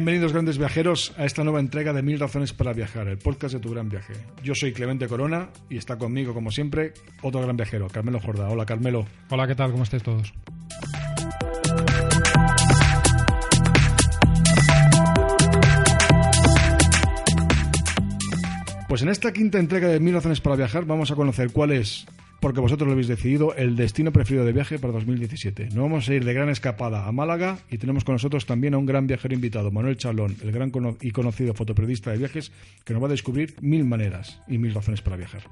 Bienvenidos grandes viajeros a esta nueva entrega de Mil Razones para Viajar, el podcast de tu gran viaje. Yo soy Clemente Corona y está conmigo, como siempre, otro gran viajero, Carmelo Jorda. Hola Carmelo. Hola, ¿qué tal? ¿Cómo estáis todos? Pues en esta quinta entrega de Mil Razones para Viajar vamos a conocer cuál es, porque vosotros lo habéis decidido, el destino preferido de viaje para 2017. Nos vamos a ir de gran escapada a Málaga y tenemos con nosotros también a un gran viajero invitado, Manuel Chalón, el gran y conocido fotoperiodista de viajes, que nos va a descubrir mil maneras y mil razones para viajar.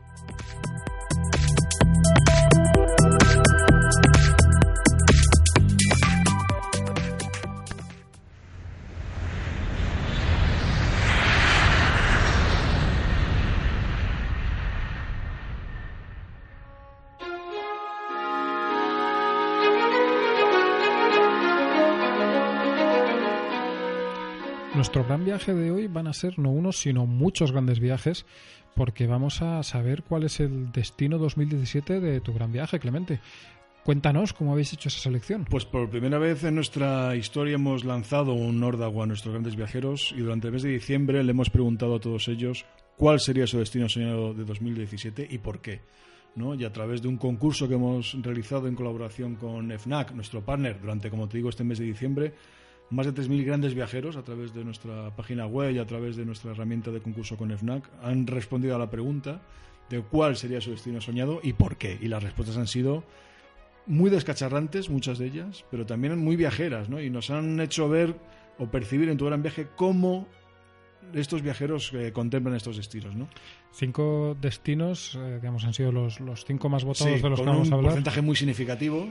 Nuestro gran viaje de hoy van a ser no uno, sino muchos grandes viajes, porque vamos a saber cuál es el destino 2017 de tu gran viaje, Clemente. Cuéntanos cómo habéis hecho esa selección. Pues por primera vez en nuestra historia hemos lanzado un órdago a nuestros grandes viajeros y durante el mes de diciembre le hemos preguntado a todos ellos cuál sería su destino soñado de 2017 y por qué. ¿no? Y a través de un concurso que hemos realizado en colaboración con FNAC, nuestro partner, durante, como te digo, este mes de diciembre, más de 3.000 grandes viajeros a través de nuestra página web y a través de nuestra herramienta de concurso con FNAC han respondido a la pregunta de cuál sería su destino soñado y por qué. Y las respuestas han sido muy descacharrantes, muchas de ellas, pero también muy viajeras, ¿no? Y nos han hecho ver o percibir en tu gran viaje cómo estos viajeros eh, contemplan estos destinos, ¿no? Cinco destinos, eh, digamos, han sido los, los cinco más votados Sí, de los con que vamos un a hablar. porcentaje muy significativo.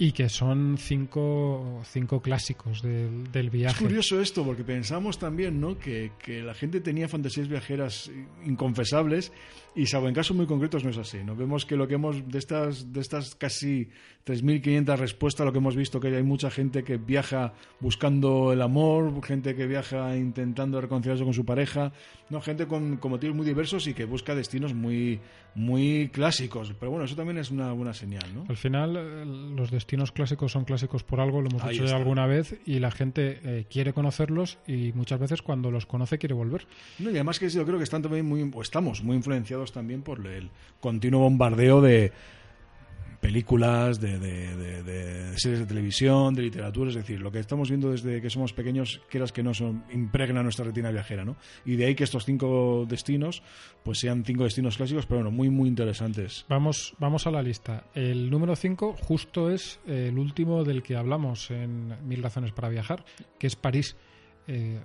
Y que son cinco, cinco clásicos del, del Es viaje. curioso esto, porque pensamos también, ¿no? Que, que la gente tenía fantasías viajeras inconfesables y salvo en casos muy concretos no es así. ¿no? Vemos que lo que hemos, de estas, de estas casi 3.500 respuestas, lo que hemos visto que hay mucha gente que viaja buscando el amor, gente que viaja intentando reconciliarse con su pareja, no gente con, con motivos muy diversos y que busca destinos muy, muy clásicos. Pero bueno, eso también es una buena señal, ¿no? Al final, eh, los destinos clásicos son clásicos por algo, lo hemos Ahí dicho ya está. alguna vez, y la gente eh, quiere conocerlos y muchas veces cuando los conoce quiere volver. No, y además que yo creo que están también muy, o estamos muy influenciados también por el continuo bombardeo de películas, de, series de televisión, de literatura, es decir, lo que estamos viendo desde que somos pequeños, quieras que no, impregna nuestra retina viajera, ¿no? Y de ahí que estos cinco destinos, pues sean cinco destinos clásicos, pero bueno, muy, muy interesantes. Vamos, vamos a la lista. El número 5 justo es eh, el último del que hablamos en Mil Razones para Viajar, que es París. Eh,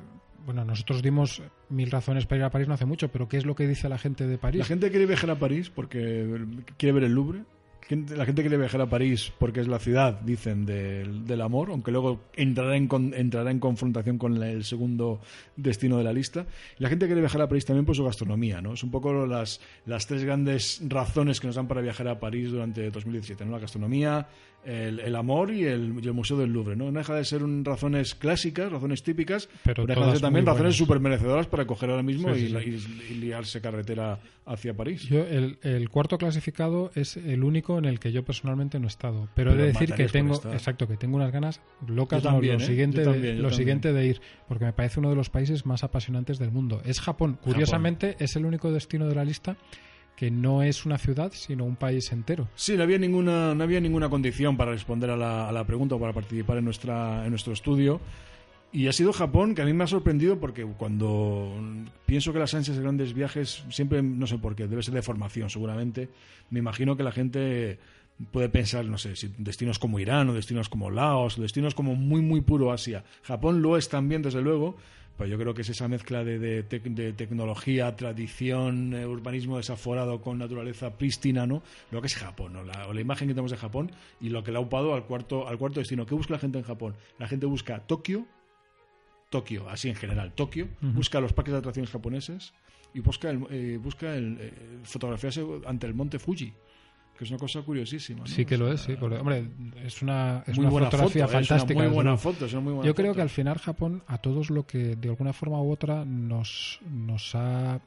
bueno, nosotros dimos mil razones para ir a París no hace mucho, pero ¿qué es lo que dice la gente de París? La gente quiere viajar a París porque quiere ver el Louvre. La gente quiere viajar a París porque es la ciudad, dicen, del, del amor, aunque luego entrará en, con- entrará en confrontación con el segundo destino de la lista. Y la gente quiere viajar a París también por su gastronomía, ¿no? Es un poco las, las tres grandes razones que nos dan para viajar a París durante 2017, ¿no? La gastronomía, el, el amor y el, y el Museo del Louvre, ¿no? No deja de ser un- razones clásicas, razones típicas, Pero pero deja de ser también razones súper merecedoras para coger ahora mismo Sí, y, sí. y- y liarse carretera hacia París. Yo, el, el cuarto clasificado es el único en el que yo personalmente no he estado, pero, he de decir que tengo, exacto, que tengo unas ganas locas, también, lo ¿eh? siguiente, de- lo siguiente de ir, porque me parece uno de los países más apasionantes del mundo. Es Japón. Curiosamente, es el único destino de la lista que no es una ciudad, sino un país entero. Sí, no había ninguna, no había ninguna condición para responder a la, a la pregunta o para participar en, nuestra, en nuestro estudio. Y ha sido Japón que a mí me ha sorprendido porque cuando pienso que las ansias de grandes viajes, siempre, no sé por qué, debe ser de formación seguramente, me imagino que la gente puede pensar, no sé, si destinos como Irán o destinos como Laos, o destinos como muy, muy puro Asia. Japón lo es también, desde luego, Pues yo creo que es esa mezcla de, de, tec- de tecnología, tradición, eh, urbanismo desaforado con naturaleza prístina, ¿no? Lo que es Japón. La, o la imagen que tenemos de Japón y lo que le ha upado al cuarto, al cuarto destino. ¿Qué busca la gente en Japón? La gente busca Tokio, Tokio, así en general, Tokio, busca los parques de atracciones japoneses y busca, el, eh, busca el, eh, fotografiarse ante el monte Fuji, que es una cosa curiosísima. ¿no? Sí que lo es, sí. hombre, es una, es muy una buena fotografía foto, fantástica. Es una muy buena foto, es una muy buena Yo creo foto. que al final Japón a todos lo que de alguna forma u otra nos, nos ha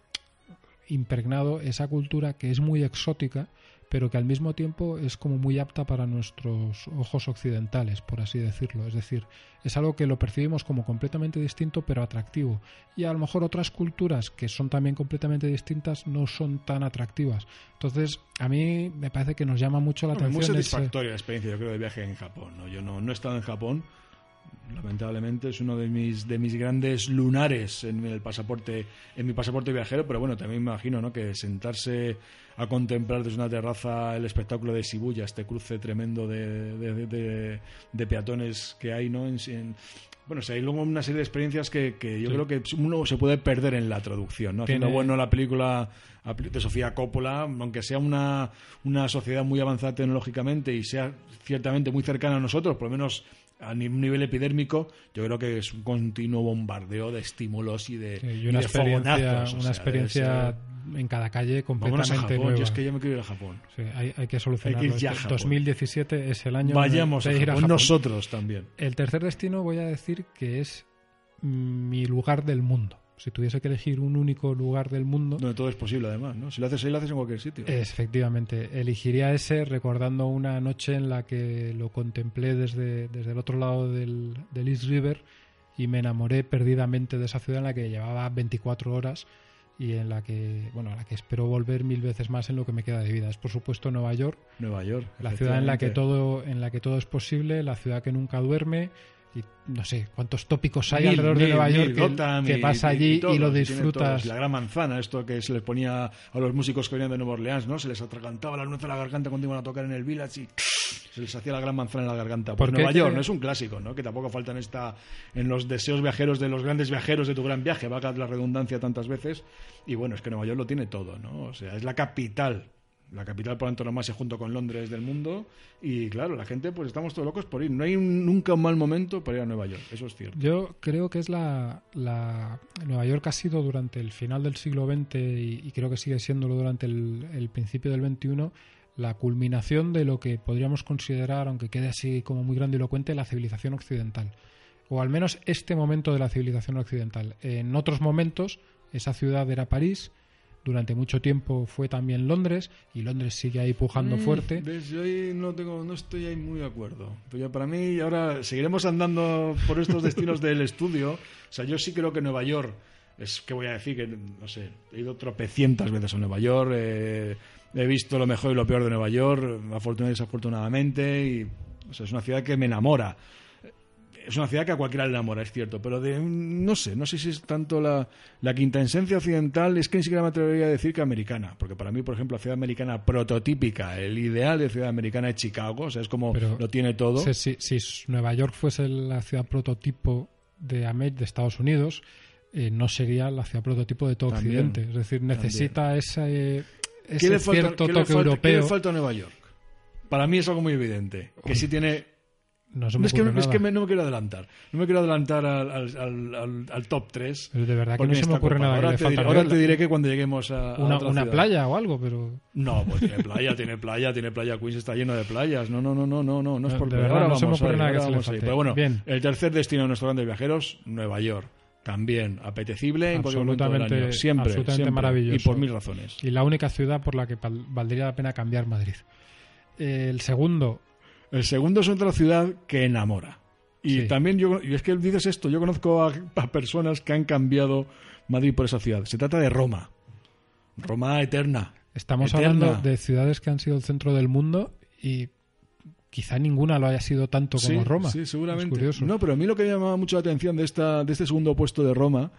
impregnado esa cultura que es muy exótica, pero que al mismo tiempo es como muy apta para nuestros ojos occidentales, por así decirlo. Es decir, es algo que lo percibimos como completamente distinto, pero atractivo. Y a lo mejor otras culturas que son también completamente distintas no son tan atractivas. Entonces, a mí me parece que nos llama mucho la muy atención. ese- satisfactoria la experiencia, yo creo, de viaje en Japón. ¿no? Yo no, no he estado en Japón, lamentablemente es uno de mis de mis grandes lunares en el pasaporte en mi pasaporte viajero pero bueno también me imagino ¿no? que sentarse a contemplar desde una terraza el espectáculo de Shibuya este cruce tremendo de, de- de- de peatones que hay no en, en- bueno, o sea, hay luego una serie de experiencias que, que yo Sí. creo que uno se puede perder en la traducción, ¿no? Haciendo Tiene- bueno la película de Sofía Coppola, aunque sea una, una sociedad muy avanzada tecnológicamente y sea ciertamente muy cercana a nosotros, por lo menos a ni- nivel epidérmico, yo creo que es un continuo bombardeo de estímulos y de, Sí, y y una de experiencia, fogonazos, o una sea, experiencia debe ser- en cada calle Vámonos a completamente Japón, nueva. yo es que ya me quiero ir a Japón. Sí, hay, hay que solucionarlo. Hay que ir ya a Este Japón. 2017 es el año Vayamos de a ir a Japón. nosotros también. El tercer destino voy a decir que es mm, mi lugar del mundo. Si tuviese que elegir un único lugar del mundo, Donde todo es posible, además, ¿no? Si lo haces ahí, lo haces en cualquier sitio. es, efectivamente, elegiría ese recordando una noche en la que lo contemplé desde, desde el otro lado del, del East River y me enamoré perdidamente de esa ciudad en la que llevaba 24 horas y en la que, bueno, a la que espero volver mil veces más en lo que me queda de vida. Es por supuesto Nueva York, Nueva York. la ciudad en la que todo en la que todo es posible, la ciudad que nunca duerme y no sé cuántos tópicos hay Mil, alrededor de mil, Nueva mil, York que, Gotham que y- vas allí y, todo, lo disfrutas. todo. La gran manzana, esto que se les ponía a los músicos que venían de Nueva Orleans, ¿no? Se les atragantaba la nuez a la garganta cuando iban a tocar en el Village y se les hacía la gran manzana en la garganta. Pues ¿Por Nueva York, cree- ¿no? Es un clásico, ¿no? Que tampoco falta en, esta, en los deseos viajeros de los grandes viajeros de tu gran viaje, valga la redundancia tantas veces. Y bueno, es que Nueva York lo tiene todo, ¿no? O sea, es la capital la capital por antonomasia junto con Londres del mundo y claro, la gente pues estamos todos locos por ir. No hay un- nunca un mal momento para ir a Nueva York, eso es cierto. Yo creo que es la, Nueva York ha sido durante el final del siglo XX y, y creo que sigue siéndolo durante el, el principio del XXI la culminación de lo que podríamos considerar, aunque quede así como muy grandilocuente, la civilización occidental. O al menos este momento de la civilización occidental. En otros momentos, esa ciudad era París, durante mucho tiempo fue también Londres, y Londres sigue ahí pujando Mm, fuerte. ves, yo ahí no, tengo, no estoy ahí muy de acuerdo. Pero ya para mí, ahora seguiremos andando por estos destinos del estudio. O sea, yo sí creo que Nueva York es que voy a decir que, no sé, he ido tropecientas veces a Nueva York, eh, he visto lo mejor y lo peor de Nueva York, afortunadamente y desafortunadamente, y o sea, es una ciudad que me enamora. Es una ciudad que a cualquiera le enamora, es cierto, pero de, no sé, no sé si es tanto la, la quintaesencia occidental, es que ni siquiera me atrevería a decir que americana, porque para mí, por ejemplo, la ciudad americana prototípica, el ideal de ciudad americana es Chicago, o sea, es como Pero lo tiene todo. Si, si- Nueva York fuese la ciudad prototipo de, de Estados Unidos, eh, no sería la ciudad prototipo de todo También, Occidente. Es decir, necesita ese, ese ¿Qué le falta, cierto qué le toque falta- europeo. qué le falta a Nueva York? Para mí es algo muy evidente, que sí tiene No se me es que, ocurre es que nada. me- no me quiero adelantar. No me quiero adelantar al, al- al- top 3. Pero de verdad que no se me ocurre nada Ahora, te diré, ahora te diré que cuando lleguemos a, a una, otra una ciudad. playa o algo, pero No, pues tiene playa, tiene playa, tiene playa. Queens está lleno de playas. No, no, no, no, no, no, no es por de verdad, Ahora no se me ocurre nada que se le. Pero bueno, Bien. el tercer destino de nuestros grandes viajeros, Nueva York. También apetecible en cualquier momento del Absolutamente- año. Siempre, absolutamente siempre. maravilloso. Y por mil razones. y la única ciudad por la que val- valdría la pena cambiar Madrid. El segundo, El segundo es otra ciudad que enamora. Y Sí. también yo, y es que dices esto, yo conozco a, a personas que han cambiado Madrid por esa ciudad. Se trata de Roma. Roma eterna. estamos Eterna. hablando de ciudades que han sido el centro del mundo y quizá ninguna lo haya sido tanto como sí, Roma. Sí, Es seguramente. curioso. No, pero a mí lo que me llamaba mucho la atención de, esta, de este segundo puesto de Roma,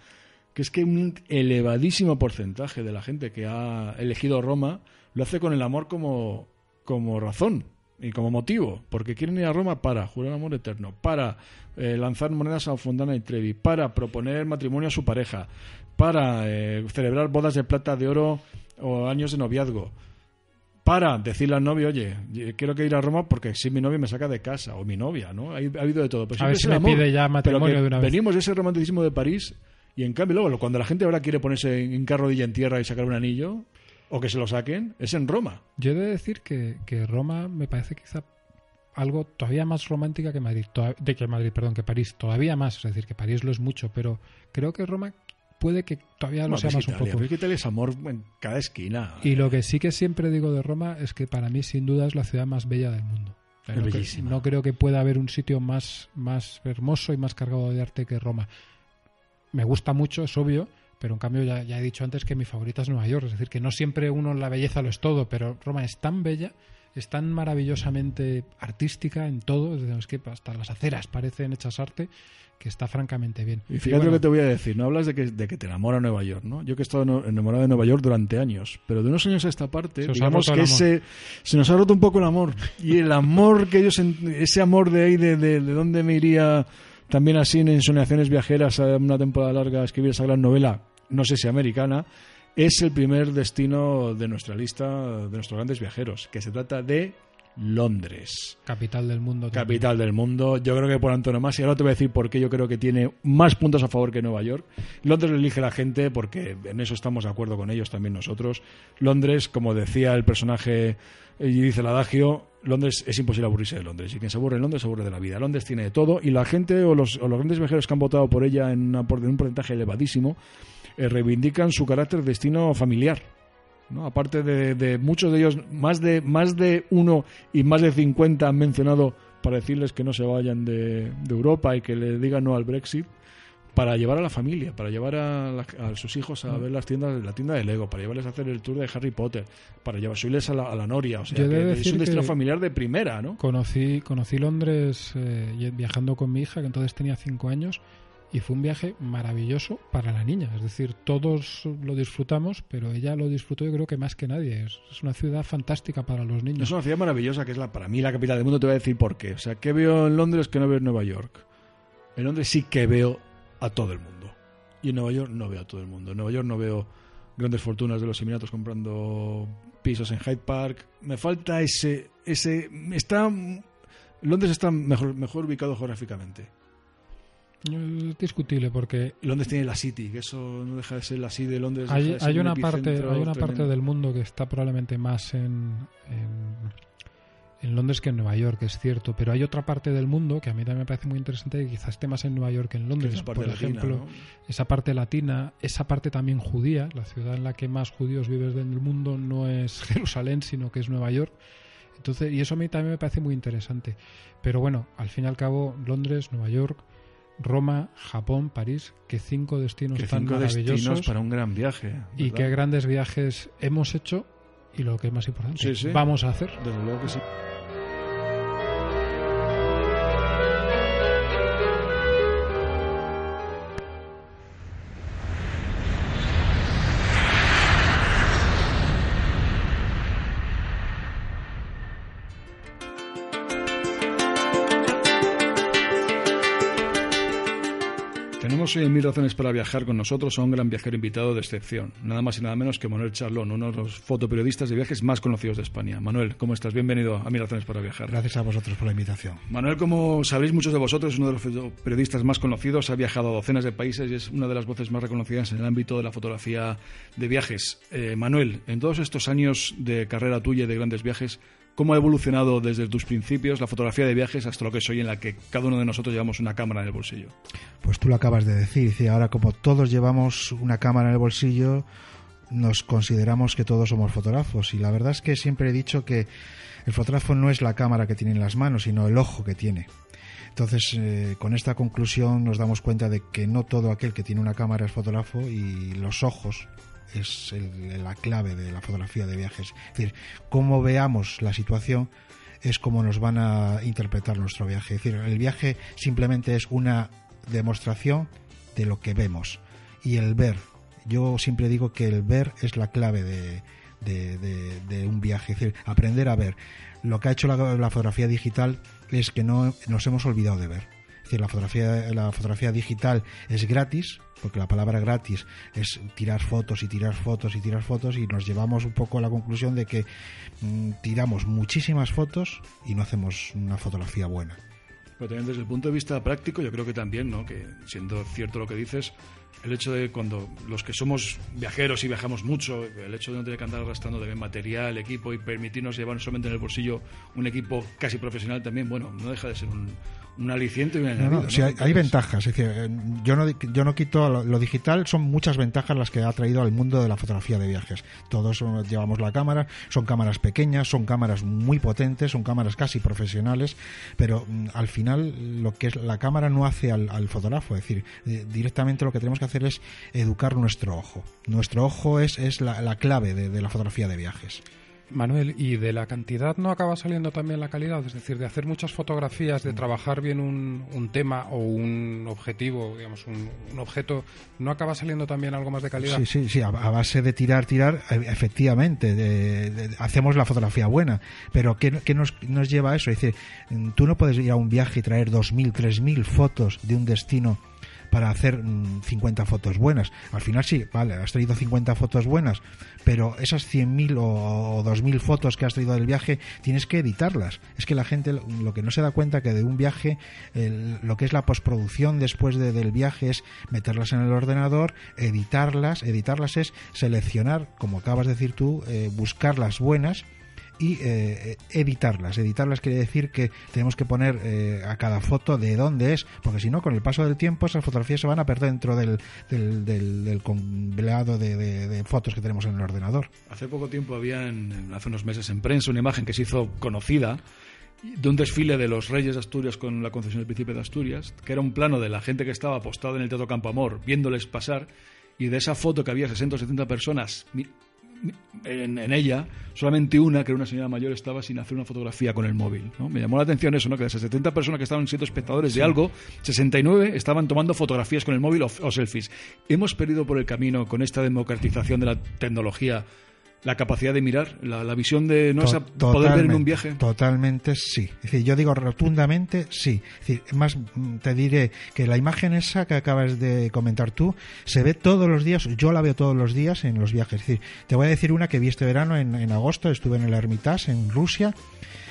que es que un elevadísimo porcentaje de la gente que ha elegido Roma lo hace con el amor como, como razón. Y como motivo, porque quieren ir a Roma para jurar amor eterno, para eh, lanzar monedas a Fontana y Trevi, para proponer matrimonio a su pareja, para eh, celebrar bodas de plata, de oro o años de noviazgo, para decirle al novio, oye, quiero que ir a Roma porque si mi novio me saca de casa, o mi novia, ¿no? Ha, ha habido de todo. a ver si me pide ya matrimonio de una vez. Venimos de ese romanticismo de París y en cambio luego, cuando la gente ahora quiere ponerse en carro en tierra y sacar un anillo, o que se lo saquen, es en Roma. Yo he de decir que, que Roma me parece quizá algo todavía más romántica que Madrid, de que Madrid, perdón, que París, todavía más, es decir, que París lo es mucho, pero creo que Roma puede que todavía lo sea más un poco. Es que es amor en cada esquina. Y lo que sí que siempre digo de Roma es que para mí sin duda es la ciudad más bella del mundo. no, creo que pueda haber un sitio más, más hermoso y más cargado de arte que Roma. Me gusta mucho, es obvio, pero en cambio ya, ya he dicho antes que mi favorita es Nueva York. Es decir, que no siempre uno la belleza lo es todo, pero Roma es tan bella es tan maravillosamente artística en todo, es que hasta las aceras parecen hechas arte, que está francamente bien. Y fíjate lo que te voy a decir, no hablas de que, de que te enamora Nueva York, ¿no? Yo que he estado enamorado de Nueva York durante años, pero de unos años a esta parte, digamos que ese, se nos ha roto un poco el amor. Y el amor que ellos, ese amor de ahí, de, de, de dónde me iría también así en ensoñaciones viajeras a una temporada larga a escribir esa gran novela, no sé si americana, es el primer destino de nuestra lista de nuestros grandes viajeros, que se trata de Londres. Capital del mundo. Capital del mundo. Yo creo que por antonomasia, ahora te voy a decir por qué yo creo que tiene más puntos a favor que Nueva York. Londres lo elige la gente porque en eso estamos de acuerdo con ellos también nosotros. Londres, como decía el personaje y dice el adagio, Londres es imposible aburrirse de Londres. Y quien se aburre en Londres se aburre de la vida. Londres tiene de todo y la gente o los, grandes viajeros que han votado por ella en, en un porcentaje elevadísimo eh, reivindican su carácter destino familiar. ¿no? Aparte de, muchos de ellos, más de, más de uno y más de 50 han mencionado para decirles que no se vayan de, Europa y que le digan no al Brexit para llevar a la familia, para llevar a, sus hijos a mm. ver las tiendas, la tienda de Lego, para llevarles a hacer el tour de Harry Potter, para llevar a la, a la Noria. O sea, es un destino familiar de primera, ¿no? Conocí, conocí Londres eh, viajando con mi hija, que entonces tenía cinco años, y fue un viaje maravilloso para la niña. Es decir, todos lo disfrutamos, pero ella lo disfrutó yo creo que más que nadie. Es, una ciudad fantástica para los niños. Es una ciudad maravillosa que es la, para mí la capital del mundo. Te voy a decir por qué. O sea, ¿qué veo en Londres que no veo en Nueva York? En Londres sí que veo a todo el mundo. Y en Nueva York no veo a todo el mundo. En Nueva York no veo grandes fortunas de los Emiratos comprando pisos en Hyde Park. Me falta ese... ese está Londres está mejor, mejor ubicado geográficamente. Es discutible porque Londres tiene la City, que eso no deja de ser la City de Londres. Hay, una parte, hay una parte del mundo que está probablemente más en, en, Londres que en Nueva York, es cierto, pero hay otra parte del mundo que a mí también me parece muy interesante que quizás esté más en Nueva York que en Londres. Por ejemplo, esa parte latina, esa parte también judía, la ciudad en la que más judíos vives del mundo no es Jerusalén, sino que es Nueva York. Entonces, y eso a mí también me parece muy interesante. Pero bueno, al fin y al cabo, Londres, Nueva York, Roma, Japón, París, que cinco destinos tan maravillosos para un gran viaje. Y qué grandes viajes hemos hecho y lo que es más importante, vamos a hacer. Desde luego que sí. Hoy en Mil Razones para Viajar con nosotros a un gran viajero invitado de excepción, nada más y nada menos que Manuel Charlón, uno de los fotoperiodistas de viajes más conocidos de España. Manuel, ¿cómo estás? Bienvenido a Mil Razones para Viajar. Gracias a vosotros por la invitación. Manuel, como sabréis muchos de vosotros, es uno de los periodistas más conocidos, ha viajado a docenas de países y es una de las voces más reconocidas en el ámbito de la fotografía de viajes. Eh, Manuel, en todos estos años de carrera tuya y de grandes viajes, ¿Cómo ha evolucionado desde tus principios la fotografía de viajes hasta lo que es hoy en la que cada uno de nosotros llevamos una cámara en el bolsillo? Pues tú lo acabas de decir. Ahora como todos llevamos una cámara en el bolsillo, nos consideramos que todos somos fotógrafos. Y la verdad es que siempre he dicho que el fotógrafo no es la cámara que tiene en las manos, sino el ojo que tiene. Entonces, eh, con esta conclusión nos damos cuenta de que no todo aquel que tiene una cámara es fotógrafo y los ojos es la clave de la fotografía de viajes. Es decir, cómo veamos la situación es como nos van a interpretar nuestro viaje. Es decir, el viaje simplemente es una demostración de lo que vemos. Y el ver, yo siempre digo que el ver es la clave de- de un viaje, es decir, aprender a ver. Lo que ha hecho la, la fotografía digital es que no nos hemos olvidado de ver. Decir, la fotografía, la fotografía digital es gratis, porque la palabra gratis es tirar fotos y tirar fotos y tirar fotos y nos llevamos un poco a la conclusión de que mm, tiramos muchísimas fotos y no hacemos una fotografía buena. Pero también desde el punto de vista práctico, yo creo que también, ¿no? Que siendo cierto lo que dices, el hecho de cuando los que somos viajeros y viajamos mucho, el hecho de no tener que andar arrastrando también material, equipo y permitirnos llevar solamente en el bolsillo un equipo casi profesional también, bueno, no deja de ser un, un aliciente y un No, añadido. no, sí, hay, ventajas. Es decir, eh, yo no, yo no quito lo, lo digital, son muchas ventajas las que ha traído al mundo de la fotografía de viajes. Todos eh, llevamos la cámara, son cámaras pequeñas, son cámaras muy potentes, son cámaras casi profesionales, pero mm, al final lo que es la cámara no hace al, al fotógrafo. Es decir, directamente lo que tenemos que hacer es educar nuestro ojo. Nuestro ojo es, es la, la clave de- de la fotografía de viajes. Manuel, ¿y de la cantidad no acaba saliendo también la calidad? Es decir, de hacer muchas fotografías, de trabajar bien un, un tema o un objetivo, digamos, un, un objeto, ¿no acaba saliendo también algo más de calidad? Sí, sí, sí, a, a base de tirar, tirar, e- efectivamente, de- de- hacemos la fotografía buena, pero ¿qué, qué nos, nos lleva a eso? Es decir, mm, tú no puedes ir a un viaje y traer 2.000, 3.000 fotos de un destino para hacer mm, 50 fotos buenas. Al final sí, vale, has traído 50 fotos buenas, pero esas 100.000 o, o 2.000 fotos que has traído del viaje tienes que editarlas. Es que la gente lo- lo que no se da cuenta que de un viaje, el- lo que es la postproducción después de- del viaje es meterlas en el ordenador, editarlas. Editarlas es seleccionar, como acabas de decir tú, eh, buscar las buenas y eh, editarlas. Editarlas quiere decir que tenemos que poner eh, a cada foto de dónde es, porque si no, con el paso del tiempo esas fotografías se van a perder dentro del, del, de, fotos que tenemos en el ordenador. Hace poco tiempo había, en- hace unos meses en prensa, una imagen que se hizo conocida de un desfile de los Reyes de Asturias con la concesión del Príncipe de Asturias, que era un plano de la gente que estaba apostada en el Teatro Campo Amor, viéndoles pasar, y de esa foto que había 60 o 70 personas en, en ella, solamente una, que era una señora mayor, estaba sin hacer una fotografía con el móvil. ¿no? Me llamó la atención eso, ¿no? que de esas 70 personas que estaban siendo espectadores de algo, 69 estaban tomando fotografías con el móvil o, o selfies. Hemos perdido por el camino, con esta democratización de la tecnología, la capacidad de mirar, la, la visión de no esa- poder ver en un viaje. Totalmente sí. Es decir, yo digo rotundamente sí. Es decir, más mm, te diré que la imagen esa que acabas de comentar tú se ve todos los días, yo la veo todos los días en los viajes. Es decir, te voy a decir una que vi este verano en, en agosto, estuve en el Hermitage en Rusia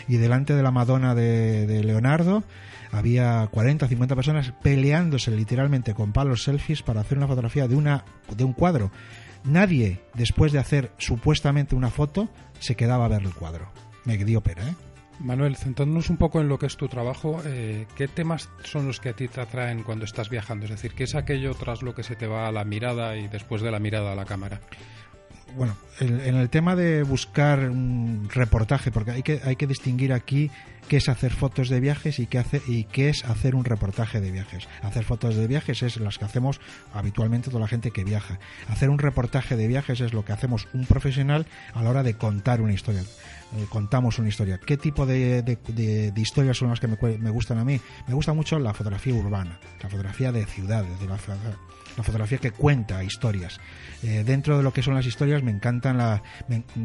y delante de la Madonna de, de Leonardo había 40 50 personas peleándose literalmente con palos selfies para hacer una fotografía de una de un cuadro. Nadie, después de hacer supuestamente una foto, se quedaba a ver el cuadro. Me dio pena, ¿eh? Manuel, centrándonos un poco en lo que es tu trabajo, eh, ¿qué temas son los que a ti te atraen cuando estás viajando? Es decir, ¿qué es aquello tras lo que se te va a la mirada y después de la mirada a la cámara? Bueno, el- en el tema de buscar un reportaje, porque hay que, hay que distinguir aquí qué es hacer fotos de viajes y qué, hace, y qué es hacer un reportaje de viajes. Hacer fotos de viajes es las que hacemos habitualmente toda la gente que viaja. Hacer un reportaje de viajes es lo que hacemos un profesional a la hora de contar una historia. Eh, contamos una historia. ¿Qué tipo de, de- de- historias son las que me, me gustan a mí? Me gusta mucho la fotografía urbana, la fotografía de ciudades, de la, fo- la fotografía que cuenta historias. Eh, dentro de lo que son las historias me encantan la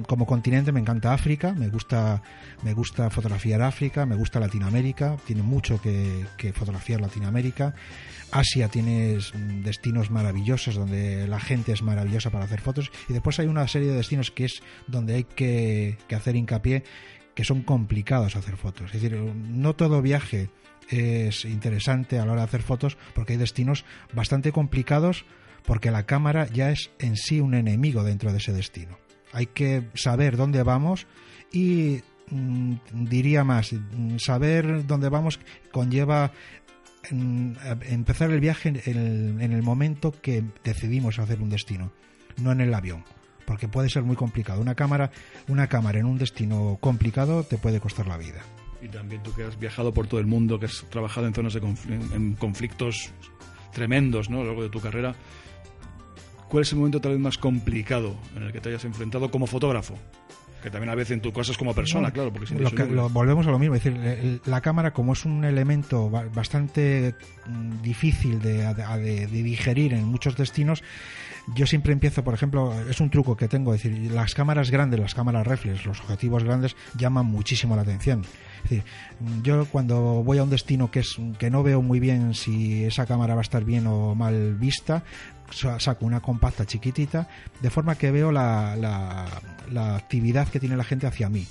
como continente me encanta África, me gusta me gusta fotografiar África, me gusta Latinoamérica, tiene mucho que, que fotografiar Latinoamérica. Asia tiene destinos maravillosos donde la gente es maravillosa para hacer fotos y después hay una serie de destinos que es donde hay que, que hacer hincapié que son complicados hacer fotos. Es decir, no todo viaje es interesante a la hora de hacer fotos porque hay destinos bastante complicados porque la cámara ya es en sí un enemigo dentro de ese destino. Hay que saber dónde vamos y mm, diría más, mm, saber dónde vamos conlleva mm, empezar el viaje en el, en el momento que decidimos hacer un destino, no en el avión, porque puede ser muy complicado. Una cámara, una cámara en un destino complicado te puede costar la vida. Y también tú que has viajado por todo el mundo, que has trabajado en zonas de confl- en conflictos tremendos ¿no? a lo largo de tu carrera, ¿cuál es el momento tal vez más complicado en el que te hayas enfrentado como fotógrafo? Que también a veces en tu caso es como persona, claro, porque sin lo que- lo- volvemos a lo mismo, es decir, la cámara como es un elemento ba- bastante mm, difícil de, de- de digerir en muchos destinos, yo siempre empiezo, por ejemplo, es un truco que tengo, es decir, las cámaras grandes, las cámaras reflex, los objetivos grandes llaman muchísimo la atención. Es decir, yo cuando voy a un destino que es que no veo muy bien si esa cámara va a estar bien o mal vista, saco una compacta chiquitita, de forma que veo la, la, la actividad que tiene la gente hacia mí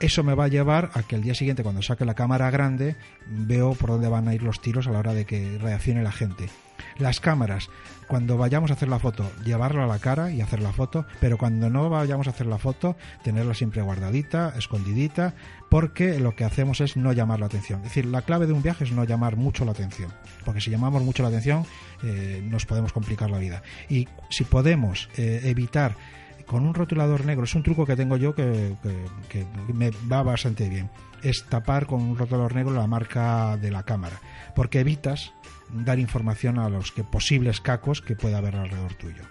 eso me va a llevar a que el día siguiente cuando saque la cámara grande veo por dónde van a ir los tiros a la hora de que reaccione la gente. Las cámaras, cuando vayamos a hacer la foto, llevarla a la cara y hacer la foto, pero cuando no vayamos a hacer la foto, tenerla siempre guardadita, escondidita, porque lo que hacemos es no llamar la atención. Es decir, la clave de un viaje es no llamar mucho la atención, porque si llamamos mucho la atención eh, nos podemos complicar la vida. Y si podemos eh, evitar con un rotulador negro, es un truco que tengo yo que, me va bastante bien, es tapar con un rotulador negro la marca de la cámara, porque evitas dar información a los que posibles cacos que pueda haber alrededor tuyo.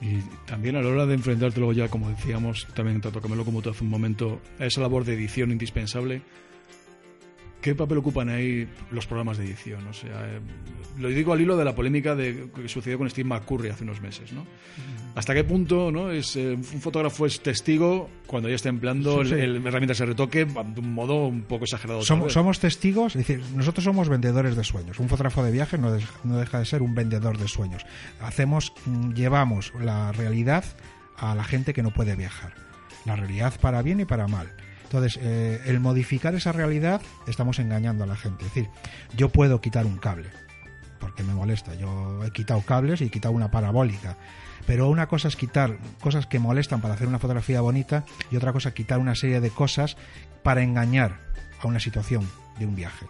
Y también a la hora de enfrentarte luego ya, como decíamos, también tanto Camelo como tú hace un momento, a esa labor de edición indispensable, ¿Qué papel ocupan ahí los programas de edición? O sea, eh, lo digo al hilo de la polémica de, que sucedió con Steve McCurry hace unos meses, ¿no? ¿Hasta qué punto ¿no? es, eh, un fotógrafo es testigo cuando ya está empleando El, herramientas de retoque de un modo un poco exagerado? Somos, somos, testigos, es decir, nosotros somos vendedores de sueños. Un fotógrafo de viaje no, no deja de ser un vendedor de sueños. Hacemos, mm, llevamos la realidad a la gente que no puede viajar. La realidad para bien y para mal. Entonces, eh, el modificar esa realidad, estamos engañando a la gente. Es decir, yo puedo quitar un cable, porque me molesta. Yo he quitado cables y he quitado una parabólica. Pero una cosa es quitar cosas que molestan para hacer una fotografía bonita y otra cosa es quitar una serie de cosas para engañar a una situación de un viaje.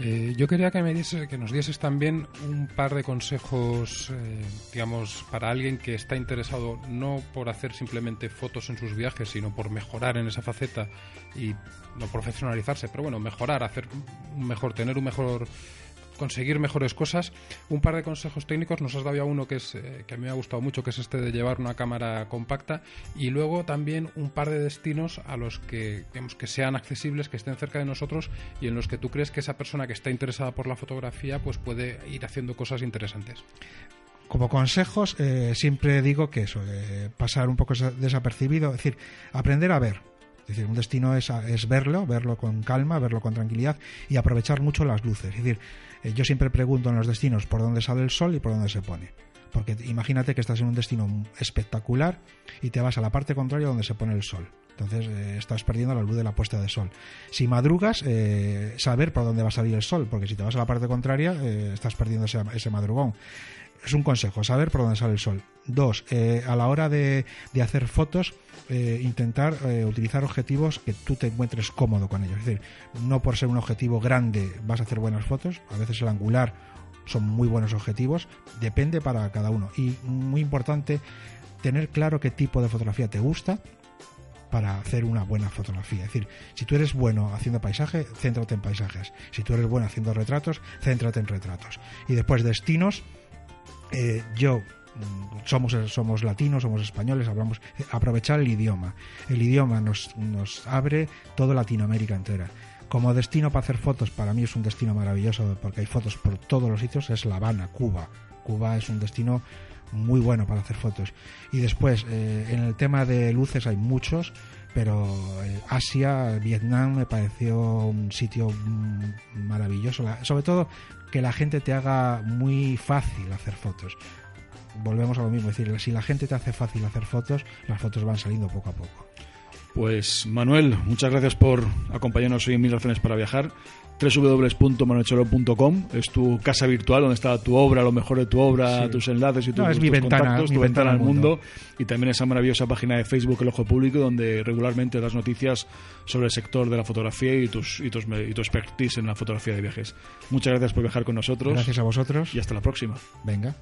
Eh, yo quería que, me diese, que nos dieses también un par de consejos, eh, digamos, para alguien que está interesado no por hacer simplemente fotos en sus viajes, sino por mejorar en esa faceta y no profesionalizarse, pero bueno, mejorar, hacer un mejor, tener un mejor conseguir mejores cosas. Un par de consejos técnicos, nos has dado ya uno que, es, eh, que a mí me ha gustado mucho, que es este de llevar una cámara compacta, y luego también un par de destinos a los que, digamos, que sean accesibles, que estén cerca de nosotros y en los que tú crees que esa persona que está interesada por la fotografía pues puede ir haciendo cosas interesantes. Como consejos, eh, siempre digo que eso, eh, pasar un poco desapercibido, es decir, aprender a ver, es decir, un destino es, es, verlo, verlo con calma, verlo con tranquilidad y aprovechar mucho las luces. Es decir, eh, yo siempre pregunto en los destinos por dónde sale el sol y por dónde se pone. Porque imagínate que estás en un destino espectacular y te vas a la parte contraria donde se pone el sol. Entonces eh, estás perdiendo la luz de la puesta de sol. Si madrugas, eh, saber por dónde va a salir el sol, porque si te vas a la parte contraria, estás perdiendo ese, madrugón es un consejo, saber por dónde sale el sol. Dos, a la hora de, hacer fotos, intentar utilizar objetivos que tú te encuentres cómodo con ellos. Es decir, no por ser un objetivo grande vas a hacer buenas fotos, a veces el angular son muy buenos objetivos, depende para cada uno. Y muy importante, tener claro qué tipo de fotografía te gusta para hacer una buena fotografía. Es decir, si tú eres bueno haciendo paisaje, céntrate en paisajes. Si tú eres bueno haciendo retratos, céntrate en retratos. Y después destinos, eh, yo Mm, somos, somos latinos, somos españoles, hablamos, aprovechar el idioma. El idioma nos, nos abre toda Latinoamérica entera. Como destino para hacer fotos, para mí es un destino maravilloso porque hay fotos por todos los sitios, es La Habana, Cuba. Cuba es un destino muy bueno para hacer fotos. Y después, eh, en el tema de luces hay muchos, pero eh, Asia, Vietnam me pareció un sitio mm, maravilloso. sobre todo que la gente te haga muy fácil hacer fotos volvemos a lo mismo, es decir, si la gente te hace fácil hacer fotos, las fotos van saliendo poco a poco. Pues Manuel, muchas gracias por acompañarnos hoy en Mil Razones para Viajar www.manuelcholo.com es tu casa virtual donde está tu obra, lo mejor de tu obra, tus enlaces y tus, contactos, tu ventana al mundo. y también esa maravillosa página de Facebook El Ojo Público donde regularmente das noticias sobre el sector de la fotografía y, tus, y, tus, y tu expertise en la fotografía de viajes. Muchas gracias por viajar con nosotros. Gracias a vosotros. Y hasta la próxima. Venga.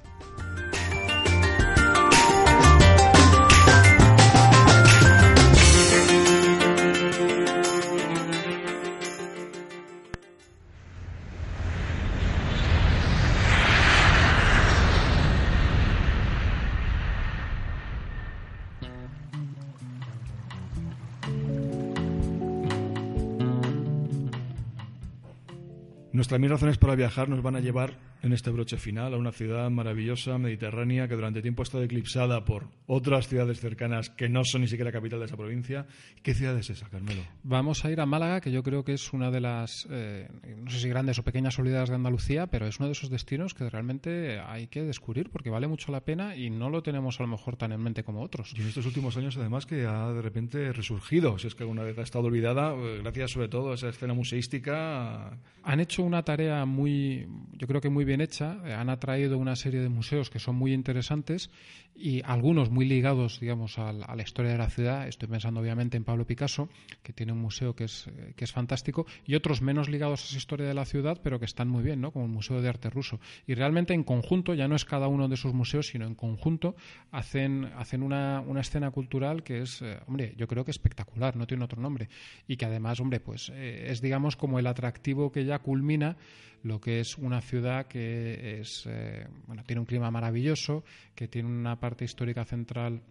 Nuestras mil razones para viajar nos van a llevar en este broche final a una ciudad maravillosa, mediterránea, que durante tiempo ha estado eclipsada por otras ciudades cercanas que no son ni siquiera capital de esa provincia. ¿Qué ciudad es esa, Carmelo? Vamos a ir a Málaga, que yo creo que es una de las, eh, no sé si grandes o pequeñas olvidadas de Andalucía, pero es uno de esos destinos que realmente hay que descubrir porque vale mucho la pena y no lo tenemos a lo mejor tan en mente como otros. Y en estos últimos años, además, que ha de repente resurgido, si es que alguna vez ha estado olvidada, eh, gracias sobre todo a esa escena museística. Han hecho una tarea muy, yo creo que muy bien hecha. Eh, han atraído una serie de museos que son muy interesantes y algunos muy ligados, digamos, a, la historia de la ciudad. Estoy pensando obviamente en Pablo Picasso, que tiene un museo que es, eh, que es fantástico, y otros menos ligados a esa historia de la ciudad, pero que están muy bien, ¿no? Como el Museo de Arte Ruso. Y realmente en conjunto, ya no es cada uno de sus museos, sino en conjunto, hacen, hacen una, una escena cultural que es, eh, hombre, yo creo que espectacular, no tiene otro nombre. Y que además, hombre, pues es, digamos, como el atractivo que ya culmina lo que es una ciudad que es, eh, bueno, tiene un clima maravilloso, que tiene una parte histórica central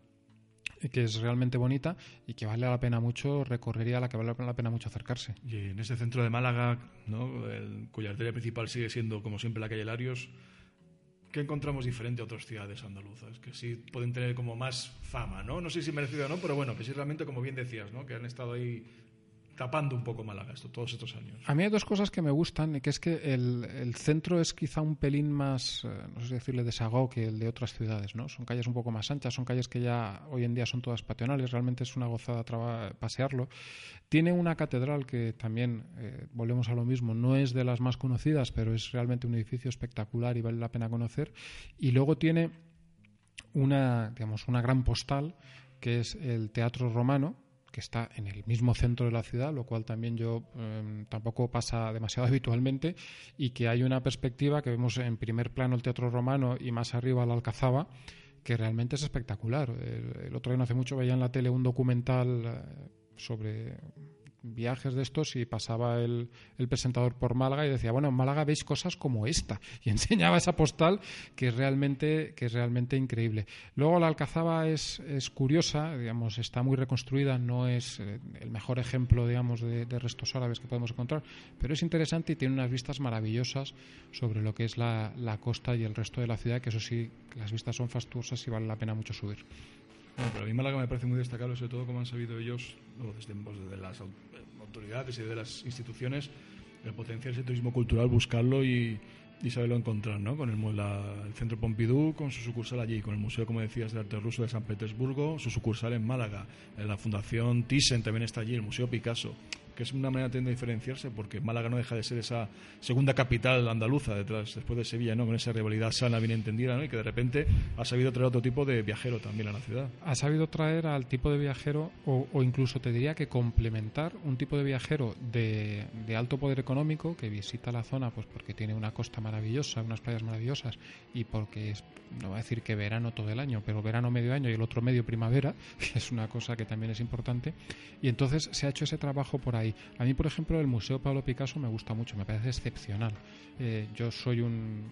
que es realmente bonita y que vale la pena mucho, recorrería la que vale la pena mucho acercarse. Y en ese centro de Málaga, ¿no? El, cuya arteria principal sigue siendo, como siempre, la calle Larios, ¿qué encontramos diferente a otras ciudades andaluzas? Que sí pueden tener como más fama, ¿no? No sé si merecido o no, pero bueno, que sí realmente, como bien decías, ¿no? Que han estado ahí tapando un poco Málaga esto, todos estos años. A mí hay dos cosas que me gustan, que es que el, centro es quizá un pelín más, eh, no sé si decirle desagó que el de otras ciudades, ¿no? Son calles un poco más anchas, son calles que ya hoy en día son todas pasionales, realmente es una gozada pasearlo. Tiene una catedral que también, eh, volvemos a lo mismo, no es de las más conocidas, pero es realmente un edificio espectacular y vale la pena conocer. Y luego tiene una, digamos, una gran postal que es el Teatro Romano, que está en el mismo centro de la ciudad, lo cual también yo em, tampoco pasa demasiado habitualmente, y que hay una perspectiva que vemos en primer plano el Teatro Romano y más arriba la Alcazaba, que realmente es espectacular. El, otro día no hace mucho veía en la tele un documental eh, sobre viajes de estos y pasaba el, presentador por Málaga y decía, bueno, en Málaga veis cosas como esta. Y enseñaba esa postal que es realmente, que es realmente increíble. Luego la Alcazaba es, es curiosa, digamos, está muy reconstruida, no es eh, el mejor ejemplo, digamos, de, restos árabes que podemos encontrar, pero es interesante y tiene unas vistas maravillosas sobre lo que es la, la costa y el resto de la ciudad, que eso sí, las vistas son fastuosas y vale la pena mucho subir. Bueno, pero a mí Málaga me parece muy destacable, sobre todo como han sabido ellos, desde, pues, las autoridades y de las instituciones el potenciar ese turismo cultural, buscarlo y, saberlo encontrar, ¿no? Con el, el, Centro Pompidou, con su sucursal allí, con el Museo, como decías, de Arte Ruso de San Petersburgo, su sucursal en Málaga, la Fundación Thyssen también está allí, el Museo Picasso que es una manera de diferenciarse porque Málaga no deja de ser esa segunda capital andaluza detrás después de Sevilla, ¿no? Con esa rivalidad sana, bien entendida, ¿no? Y que de repente ha sabido traer otro tipo de viajero también a la ciudad. Ha sabido traer al tipo de viajero o, incluso te diría que complementar un tipo de viajero de, de, alto poder económico que visita la zona pues porque tiene una costa maravillosa, unas playas maravillosas y porque es, no voy a decir que verano todo el año, pero verano medio año y el otro medio primavera, que es una cosa que también es importante. Y entonces se ha hecho ese trabajo por ahí a mí, por ejemplo, el Museo Pablo Picasso me gusta mucho, me parece excepcional. Eh, yo soy un,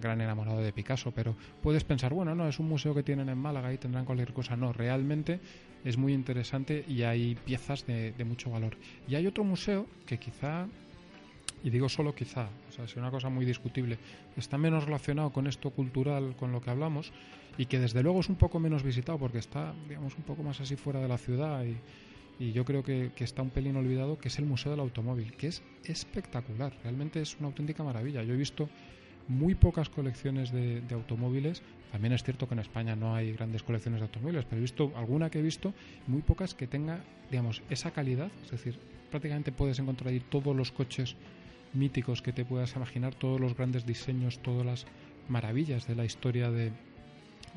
gran enamorado de Picasso, pero puedes pensar, bueno, no, es un museo que tienen en Málaga y tendrán cualquier cosa. No, realmente es muy interesante y hay piezas de, mucho valor. Y hay otro museo que quizá y digo solo quizá, o sea, es una cosa muy discutible, está menos relacionado con esto cultural, con lo que hablamos, y que desde luego es un poco menos visitado porque está, digamos, un poco más así fuera de la ciudad y, y yo creo que, está un pelín olvidado, que es el Museo del Automóvil, que es espectacular, realmente es una auténtica maravilla. Yo he visto muy pocas colecciones de, automóviles, también es cierto que en España no hay grandes colecciones de automóviles, pero he visto alguna que he visto, muy pocas que tenga, digamos, esa calidad, es decir, prácticamente puedes encontrar ahí todos los coches míticos que te puedas imaginar, todos los grandes diseños, todas las maravillas de la historia de,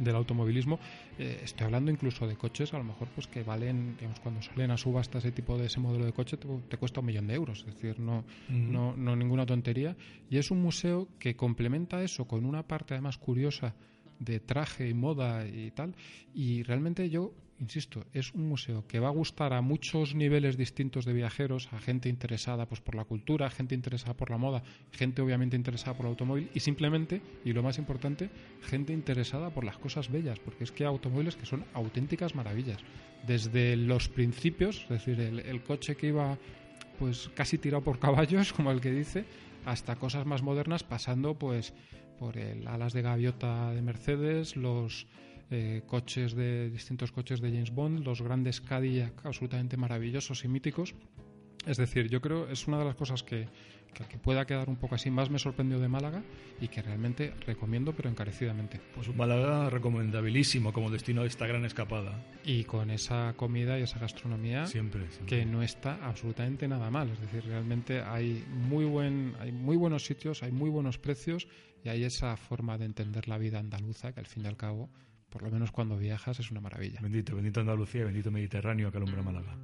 del automovilismo. Eh, estoy hablando incluso de coches, a lo mejor, pues que valen, digamos, cuando salen a subasta ese tipo de ese modelo de coche, te, cuesta un millón de euros. Es decir, no, no, no ninguna tontería. Y es un museo que complementa eso con una parte además curiosa de traje y moda y tal. Y realmente yo insisto, es un museo que va a gustar a muchos niveles distintos de viajeros, a gente interesada pues, por la cultura, gente interesada por la moda, gente obviamente interesada por el automóvil y simplemente, y lo más importante, gente interesada por las cosas bellas, porque es que hay automóviles que son auténticas maravillas. Desde los principios, es decir, el, coche que iba pues casi tirado por caballos, como el que dice, hasta cosas más modernas, pasando pues por el alas de gaviota de Mercedes, los eh, coches de distintos coches de James Bond, los grandes Cadillac absolutamente maravillosos y míticos. Es decir, yo creo es una de las cosas que, que, pueda quedar un poco así más me sorprendió de Málaga y que realmente recomiendo, pero encarecidamente. Pues Málaga recomendabilísimo como destino de esta gran escapada. Y con esa comida y esa gastronomía siempre, que no está absolutamente nada mal. Es decir, realmente hay muy, buen, hay muy buenos sitios, hay muy buenos precios y hay esa forma de entender la vida andaluza que al fin y al cabo por lo menos cuando viajas es una maravilla. Bendito, bendito Andalucía, bendito Mediterráneo que alumbra Málaga.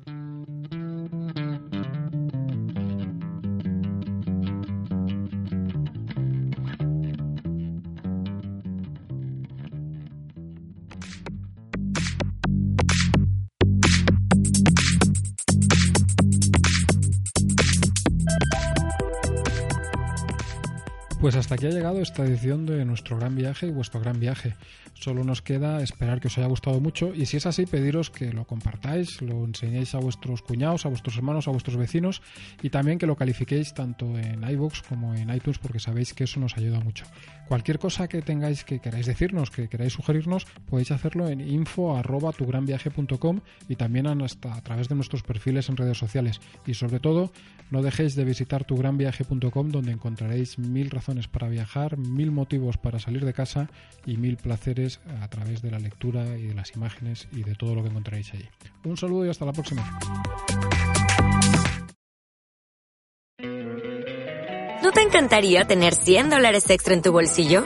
Hasta aquí ha llegado esta edición de nuestro gran viaje y vuestro gran viaje. Solo nos queda esperar que os haya gustado mucho y si es así pediros que lo compartáis, lo enseñéis a vuestros cuñados, a vuestros hermanos, a vuestros vecinos y también que lo califiquéis tanto en iVoox como en iTunes porque sabéis que eso nos ayuda mucho. Cualquier cosa que tengáis que queráis decirnos, que queráis sugerirnos, podéis hacerlo en info@tugranviaje.com y también hasta a través de nuestros perfiles en redes sociales y sobre todo no dejéis de visitar tugranviaje.com donde encontraréis mil para viajar, mil motivos para salir de casa y mil placeres a través de la lectura y de las imágenes y de todo lo que encontraréis allí. Un saludo y hasta la próxima. ¿No te encantaría tener 100 dólares extra en tu bolsillo?